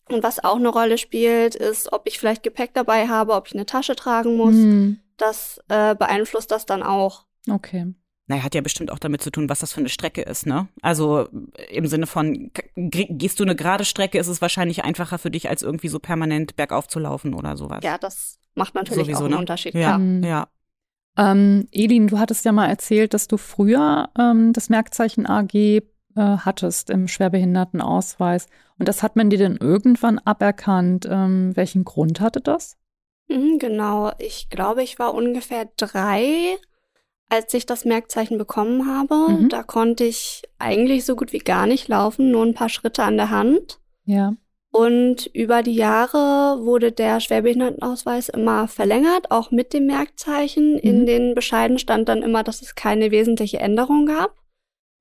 Und was auch eine Rolle spielt, ist, ob ich vielleicht Gepäck dabei habe, ob ich eine Tasche tragen muss. Hm, Das äh, beeinflusst das dann auch. Okay. Naja, hat ja bestimmt auch damit zu tun, was das für eine Strecke ist, ne? Also im Sinne von, gehst du eine gerade Strecke, ist es wahrscheinlich einfacher für dich, als irgendwie so permanent bergauf zu laufen oder sowas. Ja, das macht natürlich Sowieso, auch einen ne? Unterschied. Ja, klar. Mhm. ja. Ähm, Elin, du hattest ja mal erzählt, dass du früher ähm, das Merkzeichen AG äh, hattest im Schwerbehindertenausweis. Und das hat man dir dann irgendwann aberkannt. Ähm, welchen Grund hatte das? Mhm, genau. Ich glaube, ich war ungefähr drei, als ich das Merkzeichen bekommen habe. Mhm. Da konnte ich eigentlich so gut wie gar nicht laufen, nur ein paar Schritte an der Hand. Ja. Und über die Jahre wurde der Schwerbehindertenausweis immer verlängert, auch mit dem Merkzeichen. In Mhm. den Bescheiden stand dann immer, dass es keine wesentliche Änderung gab.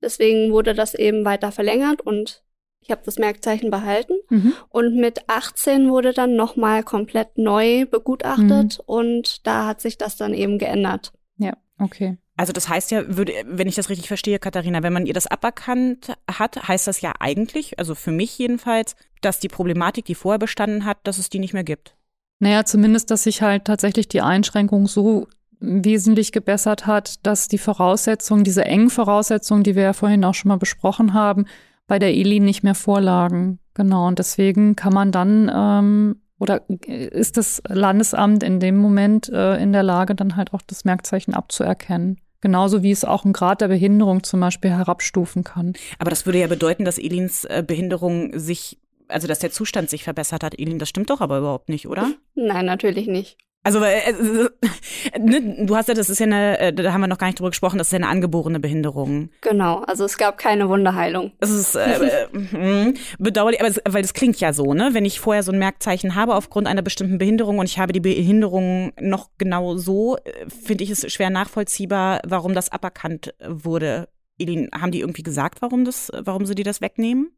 Deswegen wurde das eben weiter verlängert und ich habe das Merkzeichen behalten. Mhm. Und mit 18 wurde dann nochmal komplett neu begutachtet und da hat sich das dann eben geändert. Ja, okay. Also das heißt ja, würde, wenn ich das richtig verstehe, Katharina, wenn man ihr das aberkannt hat, heißt das ja eigentlich, also für mich jedenfalls, dass die Problematik, die vorher bestanden hat, dass es die nicht mehr gibt. Naja, zumindest, dass sich halt tatsächlich die Einschränkung so wesentlich gebessert hat, dass die Voraussetzungen, diese engen Voraussetzungen, die wir ja vorhin auch schon mal besprochen haben, bei der ELI nicht mehr vorlagen. Genau, und deswegen kann man dann ähm, oder ist das Landesamt in dem Moment äh, in der Lage, dann halt auch das Merkzeichen abzuerkennen. Genauso wie es auch einen Grad der Behinderung zum Beispiel herabstufen kann. Aber das würde ja bedeuten, dass Elins äh, Behinderung sich, also dass der Zustand sich verbessert hat. Elin, das stimmt doch aber überhaupt nicht, oder? Nein, natürlich nicht. Also, äh, äh, ne, du hast ja, das ist ja eine, äh, da haben wir noch gar nicht drüber gesprochen, das ist ja eine angeborene Behinderung. Genau, also es gab keine Wunderheilung. Es ist äh, äh, mh, bedauerlich, aber es, weil das klingt ja so, ne? Wenn ich vorher so ein Merkzeichen habe aufgrund einer bestimmten Behinderung und ich habe die Behinderung noch genau so, finde ich es schwer nachvollziehbar, warum das aberkannt wurde. Elin, haben die irgendwie gesagt, warum das, warum sie dir das wegnehmen?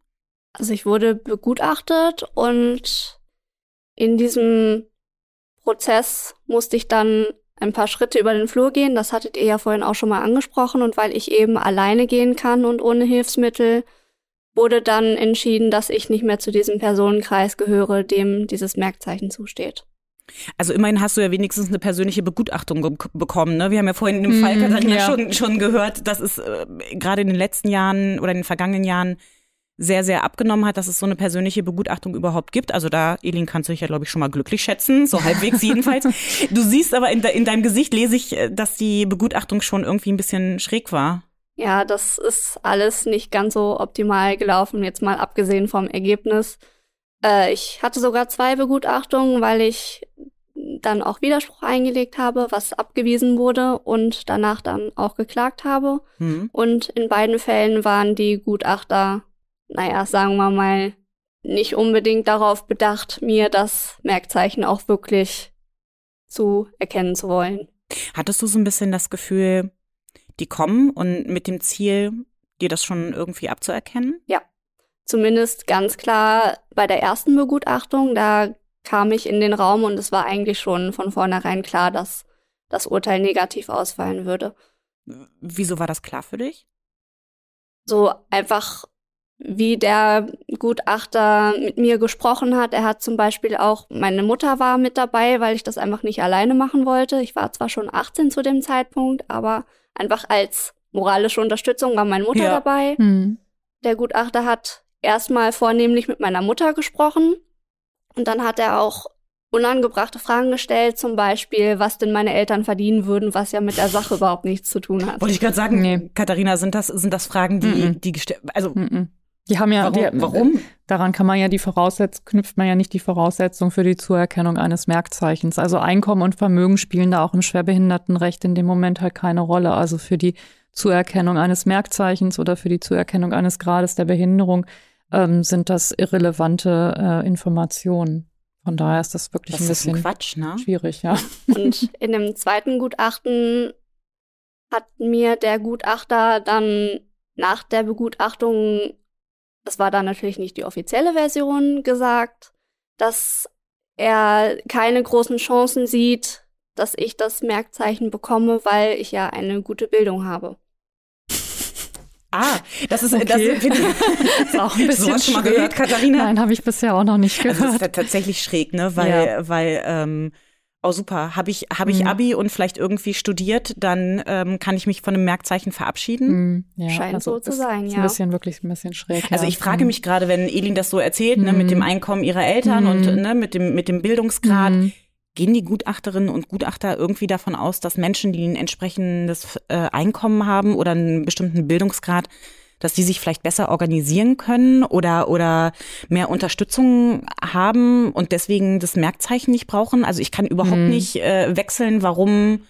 Also ich wurde begutachtet und in diesem Prozess musste ich dann ein paar Schritte über den Flur gehen. Das hattet ihr ja vorhin auch schon mal angesprochen. Und weil ich eben alleine gehen kann und ohne Hilfsmittel, wurde dann entschieden, dass ich nicht mehr zu diesem Personenkreis gehöre, dem dieses Merkzeichen zusteht. Also immerhin hast du ja wenigstens eine persönliche Begutachtung bekommen. Ne? Wir haben ja vorhin in dem Mm, Fall Katharina ja. schon, schon gehört, dass es äh, gerade in den letzten Jahren oder in den vergangenen Jahren sehr, sehr abgenommen hat, dass es so eine persönliche Begutachtung überhaupt gibt. Also da, Elin, kannst du dich ja, glaube ich, schon mal glücklich schätzen, so <laughs> halbwegs jedenfalls. Du siehst aber in, de in deinem Gesicht lese ich, äh, dass die Begutachtung schon irgendwie ein bisschen schräg war. Ja, das ist alles nicht ganz so optimal gelaufen, jetzt mal abgesehen vom Ergebnis. Äh, ich hatte sogar zwei Begutachtungen, weil ich dann auch Widerspruch eingelegt habe, was abgewiesen wurde und danach dann auch geklagt habe. Hm. Und in beiden Fällen waren die Gutachter, naja, sagen wir mal, nicht unbedingt darauf bedacht, mir das Merkzeichen auch wirklich zu erkennen zu wollen. Hattest du so ein bisschen das Gefühl, die kommen und mit dem Ziel, dir das schon irgendwie abzuerkennen? Zumindest ganz klar bei der ersten Begutachtung, da kam ich in den Raum und es war eigentlich schon von vornherein klar, dass das Urteil negativ ausfallen würde. Wieso war das klar für dich? So einfach, wie der Gutachter mit mir gesprochen hat. Er hat zum Beispiel auch, meine Mutter war mit dabei, weil ich das einfach nicht alleine machen wollte. Ich war zwar schon 18 zu dem Zeitpunkt, aber einfach als moralische Unterstützung war meine Mutter Ja. dabei. Hm. Der Gutachter hat erstmal vornehmlich mit meiner Mutter gesprochen. Und dann hat er auch unangebrachte Fragen gestellt, zum Beispiel, was denn meine Eltern verdienen würden, was ja mit der Sache überhaupt nichts zu tun hat. Wollte ich gerade sagen, nee. Katharina, sind das, sind das Fragen, die, mm -mm. die gestellt, also. Mm die haben ja, warum, die, warum? Daran kann man ja die Voraussetzung, knüpft man ja nicht die Voraussetzung für die Zuerkennung eines Merkzeichens. Also Einkommen und Vermögen spielen da auch im Schwerbehindertenrecht in dem Moment halt keine Rolle. Also für die Zuerkennung eines Merkzeichens oder für die Zuerkennung eines Grades der Behinderung ähm, sind das irrelevante äh, Informationen. Von daher ist das wirklich das ein bisschen ein Quatsch, ne? schwierig, ja. Und in dem zweiten Gutachten hat mir der Gutachter dann nach der Begutachtung, das war dann natürlich nicht die offizielle Version, gesagt, dass er keine großen Chancen sieht, dass ich das Merkzeichen bekomme, weil ich ja eine gute Bildung habe. <laughs> Ah, das ist, okay. das, <laughs> ist, ist auch ein bisschen so, schon mal gehört, Katharina? Nein, habe ich bisher auch noch nicht gehört. Also das ist tatsächlich schräg, ne? Weil, ja. weil ähm, oh super, habe ich, hab ich mhm. Abi und vielleicht irgendwie studiert, dann ähm, kann ich mich von einem Merkzeichen verabschieden. Mhm. Ja, Scheint also so zu sein, ja. Ein bisschen, wirklich ein bisschen schräg. Also ich frage mhm. mich gerade, wenn Elin das so erzählt, ne, mit dem mhm. Einkommen ihrer Eltern und mhm. ne, mit dem, mit dem Bildungsgrad, Gehen die Gutachterinnen und Gutachter irgendwie davon aus, dass Menschen, die ein entsprechendes äh, Einkommen haben oder einen bestimmten Bildungsgrad, dass die sich vielleicht besser organisieren können oder, oder mehr Unterstützung haben und deswegen das Merkzeichen nicht brauchen? Also ich kann überhaupt hm. nicht äh, wechseln, warum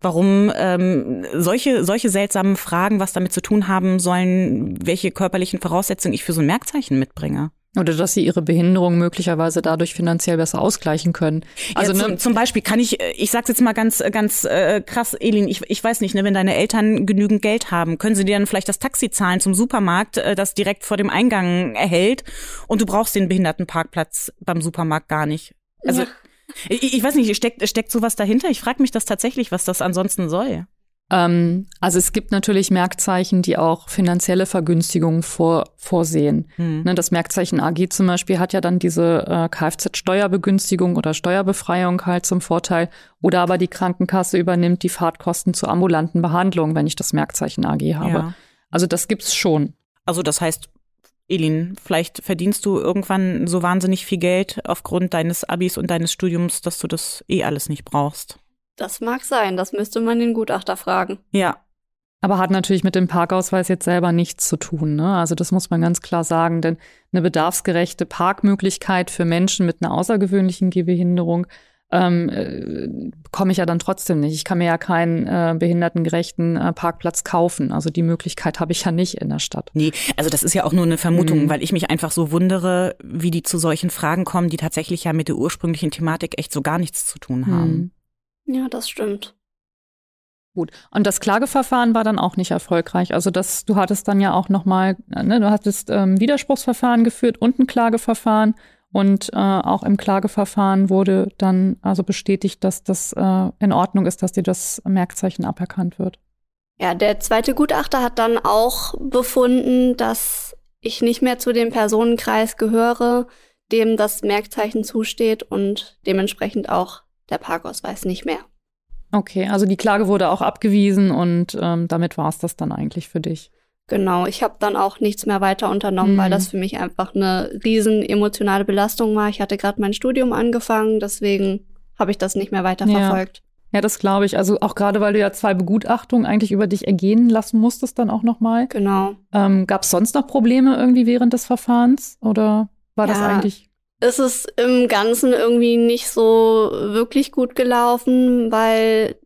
warum ähm, solche, solche seltsamen Fragen was damit zu tun haben sollen, welche körperlichen Voraussetzungen ich für so ein Merkzeichen mitbringe. Oder dass sie ihre Behinderung möglicherweise dadurch finanziell besser ausgleichen können. Also ja, zum, ne, zum Beispiel kann ich, äh, ich sag's jetzt mal ganz, ganz äh, krass, Elin, ich, ich weiß nicht, ne, wenn deine Eltern genügend Geld haben, können sie dir dann vielleicht das Taxi zahlen zum Supermarkt, äh, das direkt vor dem Eingang erhält und du brauchst den Behindertenparkplatz beim Supermarkt gar nicht. Also ja. ich, ich weiß nicht, steckt, steckt sowas dahinter? Ich frage mich das tatsächlich, was das ansonsten soll. Ähm, also es gibt natürlich Merkzeichen, die auch finanzielle Vergünstigungen vor, vorsehen. Mhm. Ne, das Merkzeichen AG zum Beispiel hat ja dann diese äh, Kfz-Steuerbegünstigung oder Steuerbefreiung halt zum Vorteil. Oder aber die Krankenkasse übernimmt die Fahrtkosten zur ambulanten Behandlung, wenn ich das Merkzeichen AG habe. Ja. Also das gibt's schon. Also das heißt, Elin, vielleicht verdienst du irgendwann so wahnsinnig viel Geld aufgrund deines Abis und deines Studiums, dass du das eh alles nicht brauchst. Das mag sein, das müsste man den Gutachter fragen. Ja. Aber hat natürlich mit dem Parkausweis jetzt selber nichts zu tun. Ne? Also das muss man ganz klar sagen, denn eine bedarfsgerechte Parkmöglichkeit für Menschen mit einer außergewöhnlichen Gehbehinderung ähm, äh, bekomme ich ja dann trotzdem nicht. Ich kann mir ja keinen äh, behindertengerechten äh, Parkplatz kaufen. Also die Möglichkeit habe ich ja nicht in der Stadt. Nee, also das ist ja auch nur eine Vermutung, mhm. weil ich mich einfach so wundere, wie die zu solchen Fragen kommen, die tatsächlich ja mit der ursprünglichen Thematik echt so gar nichts zu tun haben. Mhm. Ja, das stimmt. Gut. Und das Klageverfahren war dann auch nicht erfolgreich. Also das, du hattest dann ja auch nochmal, ne, du hattest ähm, Widerspruchsverfahren geführt und ein Klageverfahren. Und äh, auch im Klageverfahren wurde dann also bestätigt, dass das äh, in Ordnung ist, dass dir das Merkzeichen aberkannt wird. Ja, der zweite Gutachter hat dann auch befunden, dass ich nicht mehr zu dem Personenkreis gehöre, dem das Merkzeichen zusteht und dementsprechend auch der Parkausweis nicht mehr. Okay, also die Klage wurde auch abgewiesen und ähm, damit war es das dann eigentlich für dich. Genau, ich habe dann auch nichts mehr weiter unternommen, mhm. weil das für mich einfach eine riesen emotionale Belastung war. Ich hatte gerade mein Studium angefangen, deswegen habe ich das nicht mehr weiter ja. Ja, das glaube ich. Also auch gerade, weil du ja zwei Begutachtungen eigentlich über dich ergehen lassen musstest dann auch nochmal. Genau. Ähm, Gab es sonst noch Probleme irgendwie während des Verfahrens oder war ja, das eigentlich? Ist es im Ganzen irgendwie nicht so wirklich gut gelaufen, weil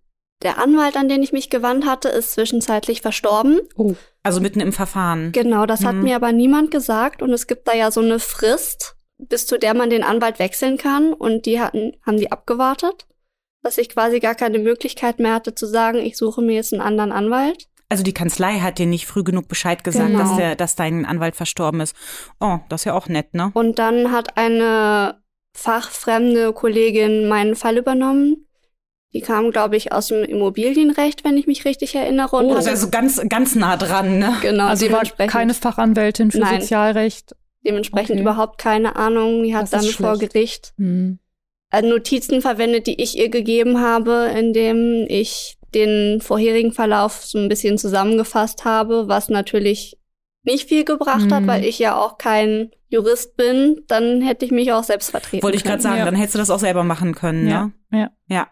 der Anwalt, an den ich mich gewandt hatte, ist zwischenzeitlich verstorben. Oh. Also mitten im Verfahren. Genau, das mhm. hat mir aber niemand gesagt und es gibt da ja so eine Frist, bis zu der man den Anwalt wechseln kann und die hatten, haben die abgewartet, dass ich quasi gar keine Möglichkeit mehr hatte zu sagen, ich suche mir jetzt einen anderen Anwalt. Also die Kanzlei hat dir nicht früh genug Bescheid gesagt, genau. dass, der, dass dein Anwalt verstorben ist. Oh, das ist ja auch nett, ne? Und dann hat eine fachfremde Kollegin meinen Fall übernommen. Die kam, glaube ich, aus dem Immobilienrecht, wenn ich mich richtig erinnere. Und oh, das ist also ganz, ganz nah dran, ne? Genau. Also sie war keine Fachanwältin für Nein. Sozialrecht. Dementsprechend okay. überhaupt keine Ahnung. Die hat dann vor Gericht hm. Notizen verwendet, die ich ihr gegeben habe, indem ich den vorherigen Verlauf so ein bisschen zusammengefasst habe, was natürlich nicht viel gebracht mhm. hat, weil ich ja auch kein Jurist bin, dann hätte ich mich auch selbst vertreten. Wollte ich gerade sagen, Ja. dann hättest du das auch selber machen können, Ja, ja? ja. Ja.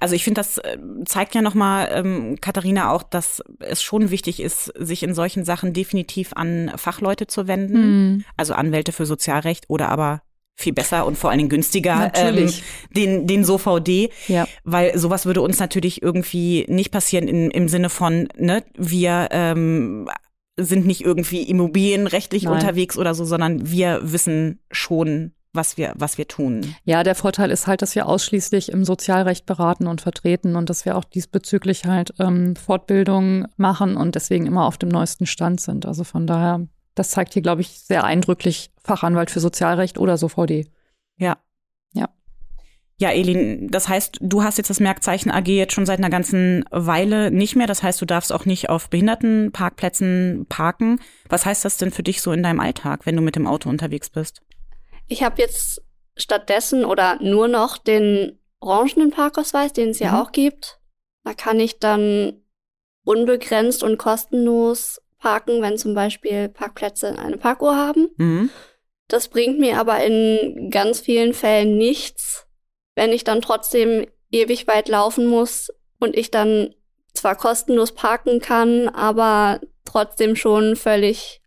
Also ich finde, das äh, zeigt ja nochmal, ähm, Katharina, auch, dass es schon wichtig ist, sich in solchen Sachen definitiv an Fachleute zu wenden, Mhm. also Anwälte für Sozialrecht oder aber viel besser und vor allen Dingen günstiger. Ähm, den, den SOVD. Ja. Weil sowas würde uns natürlich irgendwie nicht passieren in, im Sinne von, ne, wir ähm, sind nicht irgendwie immobilienrechtlich Nein. unterwegs oder so, sondern wir wissen schon, was wir, was wir tun. Ja, der Vorteil ist halt, dass wir ausschließlich im Sozialrecht beraten und vertreten und dass wir auch diesbezüglich halt ähm, Fortbildungen machen und deswegen immer auf dem neuesten Stand sind. Also von daher, das zeigt hier, glaube ich, sehr eindrücklich Fachanwalt für Sozialrecht oder SOVD. Ja. Ja. Ja, Elin, das heißt, du hast jetzt das Merkzeichen AG jetzt schon seit einer ganzen Weile nicht mehr. Das heißt, du darfst auch nicht auf Behindertenparkplätzen parken. Was heißt das denn für dich so in deinem Alltag, wenn du mit dem Auto unterwegs bist? Ich habe jetzt stattdessen oder nur noch den orangenen Parkausweis, den es ja Mhm. auch gibt. Da kann ich dann unbegrenzt und kostenlos parken, wenn zum Beispiel Parkplätze eine Parkuhr haben. Mhm. Das bringt mir aber in ganz vielen Fällen nichts, wenn ich dann trotzdem ewig weit laufen muss und ich dann zwar kostenlos parken kann, aber trotzdem schon völlig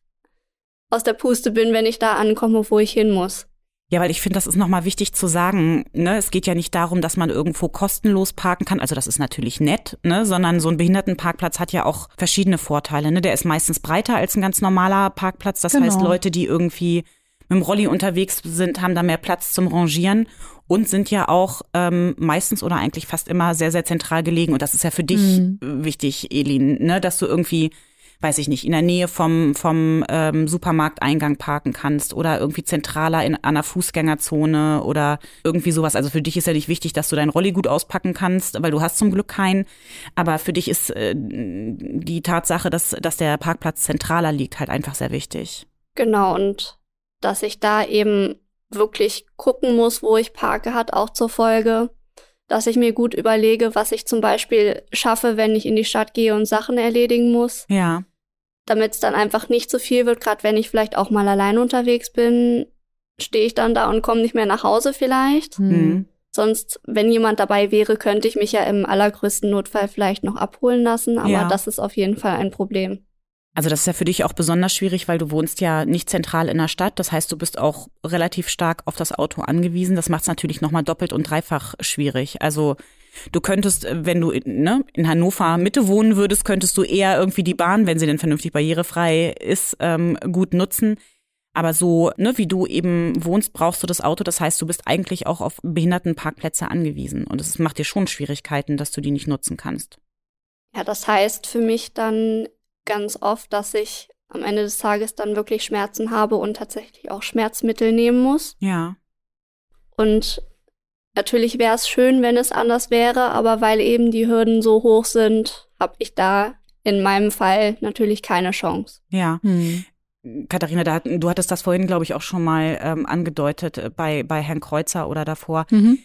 aus der Puste bin, wenn ich da ankomme, wo ich hin muss. Ja, weil ich finde, das ist nochmal wichtig zu sagen. Ne? Es geht ja nicht darum, dass man irgendwo kostenlos parken kann. Also das ist natürlich nett, ne? sondern so ein Behindertenparkplatz hat ja auch verschiedene Vorteile. Ne? Der ist meistens breiter als ein ganz normaler Parkplatz. Das Genau. heißt, Leute, die irgendwie mit dem Rolli unterwegs sind, haben da mehr Platz zum Rangieren und sind ja auch ähm, meistens oder eigentlich fast immer sehr, sehr zentral gelegen. Und das ist ja für dich Mhm. wichtig, Elin, ne? dass du irgendwie weiß ich nicht, in der Nähe vom, vom ähm, Supermarkteingang parken kannst oder irgendwie zentraler in einer Fußgängerzone oder irgendwie sowas. Also für dich ist ja nicht wichtig, dass du dein Rolli gut auspacken kannst, weil du hast zum Glück keinen. Aber für dich ist äh, die Tatsache, dass, dass der Parkplatz zentraler liegt, halt einfach sehr wichtig. Genau, und dass ich da eben wirklich gucken muss, wo ich parke, hat auch zur Folge, dass ich mir gut überlege, was ich zum Beispiel schaffe, wenn ich in die Stadt gehe und Sachen erledigen muss, Ja. Damit es dann einfach nicht zu viel wird, gerade wenn ich vielleicht auch mal allein unterwegs bin, stehe ich dann da und komme nicht mehr nach Hause vielleicht. Mhm. Sonst, wenn jemand dabei wäre, könnte ich mich ja im allergrößten Notfall vielleicht noch abholen lassen, aber Ja. das ist auf jeden Fall ein Problem. Also das ist ja für dich auch besonders schwierig, weil du wohnst ja nicht zentral in der Stadt. Das heißt, du bist auch relativ stark auf das Auto angewiesen. Das macht es natürlich nochmal doppelt und dreifach schwierig. Also du könntest, äh, wenn du in, ne, in Hannover Mitte wohnen würdest, könntest du eher irgendwie die Bahn, wenn sie denn vernünftig barrierefrei ist, ähm, gut nutzen. Aber so, ne, wie du eben wohnst, brauchst du das Auto. Das heißt, du bist eigentlich auch auf Behindertenparkplätze angewiesen. Und es macht dir schon Schwierigkeiten, dass du die nicht nutzen kannst. Ja, das heißt für mich dann ganz oft, dass ich am Ende des Tages dann wirklich Schmerzen habe und tatsächlich auch Schmerzmittel nehmen muss. Ja. Und natürlich wäre es schön, wenn es anders wäre, aber weil eben die Hürden so hoch sind, habe ich da in meinem Fall natürlich keine Chance. Ja. Hm. Katharina, da, du hattest das vorhin, glaube ich, auch schon mal ähm, angedeutet äh, bei, bei Herrn Kreuzer oder davor, Mhm.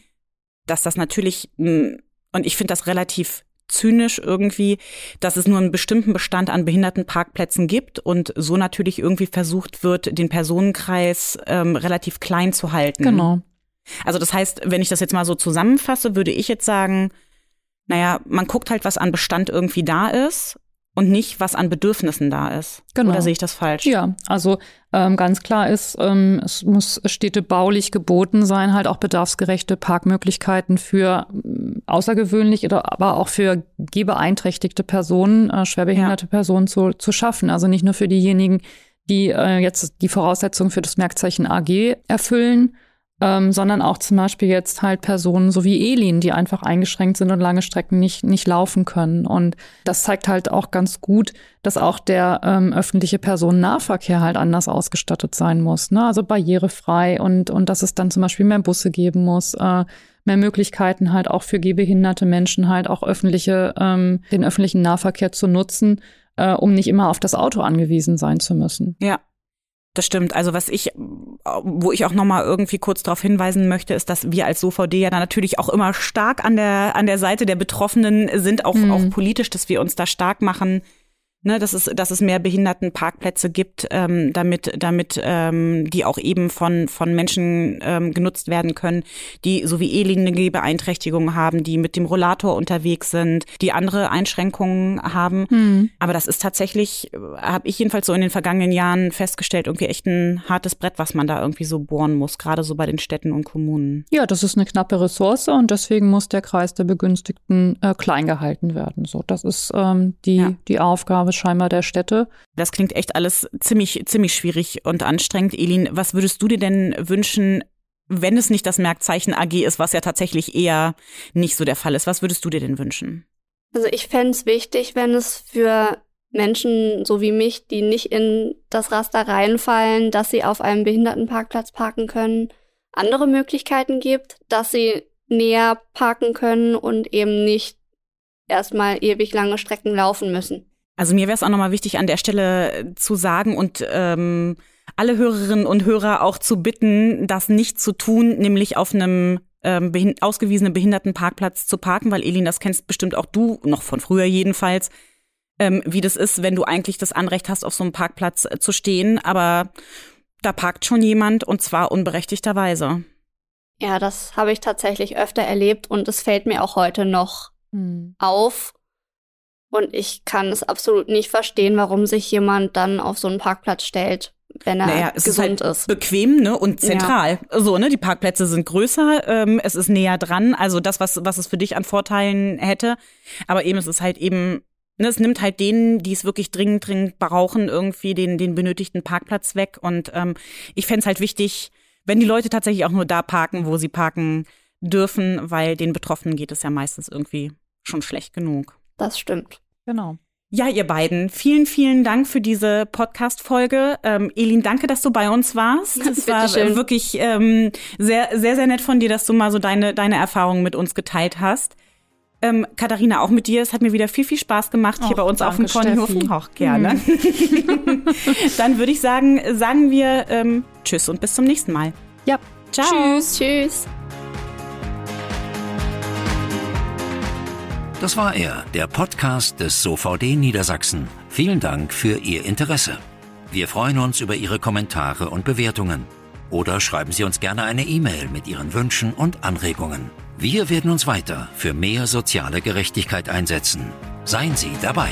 dass das natürlich, mh, und ich finde das relativ zynisch irgendwie, dass es nur einen bestimmten Bestand an Behindertenparkplätzen gibt und so natürlich irgendwie versucht wird, den Personenkreis ähm, relativ klein zu halten. Genau. Also das heißt, wenn ich das jetzt mal so zusammenfasse, würde ich jetzt sagen, naja, man guckt halt, was an Bestand irgendwie da ist und nicht, was an Bedürfnissen da ist. Genau. Oder sehe ich das falsch? Ja, also ähm, ganz klar ist, ähm, es muss städtebaulich geboten sein, halt auch bedarfsgerechte Parkmöglichkeiten für ähm, außergewöhnlich oder aber auch für gehbeeinträchtigte Personen, äh, schwerbehinderte Personen zu, zu schaffen. Also nicht nur für diejenigen, die äh, jetzt die Voraussetzungen für das Merkzeichen AG erfüllen, ähm, sondern auch zum Beispiel jetzt halt Personen so wie Elin, die einfach eingeschränkt sind und lange Strecken nicht, nicht laufen können. Und das zeigt halt auch ganz gut, dass auch der ähm, öffentliche Personennahverkehr halt anders ausgestattet sein muss. Ne? Also barrierefrei und, und dass es dann zum Beispiel mehr Busse geben muss, äh, mehr Möglichkeiten halt auch für gehbehinderte Menschen halt auch öffentliche, ähm, den öffentlichen Nahverkehr zu nutzen, äh, um nicht immer auf das Auto angewiesen sein zu müssen. Ja, das stimmt. Also was ich, wo ich auch nochmal irgendwie kurz darauf hinweisen möchte, ist, dass wir als SOVD ja dann natürlich auch immer stark an der, an der Seite der Betroffenen sind, auch, Mhm. auch politisch, dass wir uns da stark machen ne, dass es, dass es mehr Behindertenparkplätze gibt, ähm, damit, damit ähm, die auch eben von, von Menschen ähm, genutzt werden können, die so wie Elin eine Gehbeeinträchtigung haben, die mit dem Rollator unterwegs sind, die andere Einschränkungen haben. Mhm. Aber das ist tatsächlich, äh, habe ich jedenfalls so in den vergangenen Jahren festgestellt, irgendwie echt ein hartes Brett, was man da irgendwie so bohren muss, gerade so bei den Städten und Kommunen. Ja, das ist eine knappe Ressource und deswegen muss der Kreis der Begünstigten äh, klein gehalten werden. So, das ist ähm, die, ja. die Aufgabe scheinbar der Städte. Das klingt echt alles ziemlich, ziemlich schwierig und anstrengend. Elin, was würdest du dir denn wünschen, wenn es nicht das Merkzeichen AG ist, was ja tatsächlich eher nicht so der Fall ist? Was würdest du dir denn wünschen? Also ich fände es wichtig, wenn es für Menschen so wie mich, die nicht in das Raster reinfallen, dass sie auf einem Behindertenparkplatz parken können, andere Möglichkeiten gibt, dass sie näher parken können und eben nicht erstmal ewig lange Strecken laufen müssen. Also mir wäre es auch nochmal wichtig, an der Stelle äh, zu sagen und ähm, alle Hörerinnen und Hörer auch zu bitten, das nicht zu tun, nämlich auf einem ähm, behin ausgewiesenen Behindertenparkplatz zu parken, weil Elin, das kennst bestimmt auch du, noch von früher jedenfalls, ähm, wie das ist, wenn du eigentlich das Anrecht hast, auf so einem Parkplatz äh, zu stehen, aber da parkt schon jemand und zwar unberechtigterweise. Ja, das habe ich tatsächlich öfter erlebt und es fällt mir auch heute noch hm. auf. Und ich kann es absolut nicht verstehen, warum sich jemand dann auf so einen Parkplatz stellt, wenn er naja, es gesund ist, halt ist. Bequem, ne? Und zentral. Ja. So, ne? Die Parkplätze sind größer, ähm, es ist näher dran. Also das, was, was es für dich an Vorteilen hätte. Aber eben, es ist halt eben, ne, es nimmt halt denen, die es wirklich dringend, dringend brauchen, irgendwie den, den benötigten Parkplatz weg. Und ähm, ich fände es halt wichtig, wenn die Leute tatsächlich auch nur da parken, wo sie parken dürfen, weil den Betroffenen geht es ja meistens irgendwie schon schlecht genug. Das stimmt. Genau. Ja, ihr beiden, vielen, vielen Dank für diese Podcast-Folge. Ähm, Elin, danke, dass du bei uns warst. <laughs> Es war schön. wirklich ähm, sehr, sehr, sehr nett von dir, dass du mal so deine, deine Erfahrungen mit uns geteilt hast. Ähm, Katharina, auch mit dir. Es hat mir wieder viel, viel Spaß gemacht hier bei uns danke, auf dem Ponyhofen. Auch gerne. Mhm. <laughs> Dann würde ich sagen, sagen wir ähm, Tschüss und bis zum nächsten Mal. Ja. Ciao. Tschüss. Tschüss. Das war er, der Podcast des SOVD Niedersachsen. Vielen Dank für Ihr Interesse. Wir freuen uns über Ihre Kommentare und Bewertungen. Oder schreiben Sie uns gerne eine E-Mail mit Ihren Wünschen und Anregungen. Wir werden uns weiter für mehr soziale Gerechtigkeit einsetzen. Seien Sie dabei.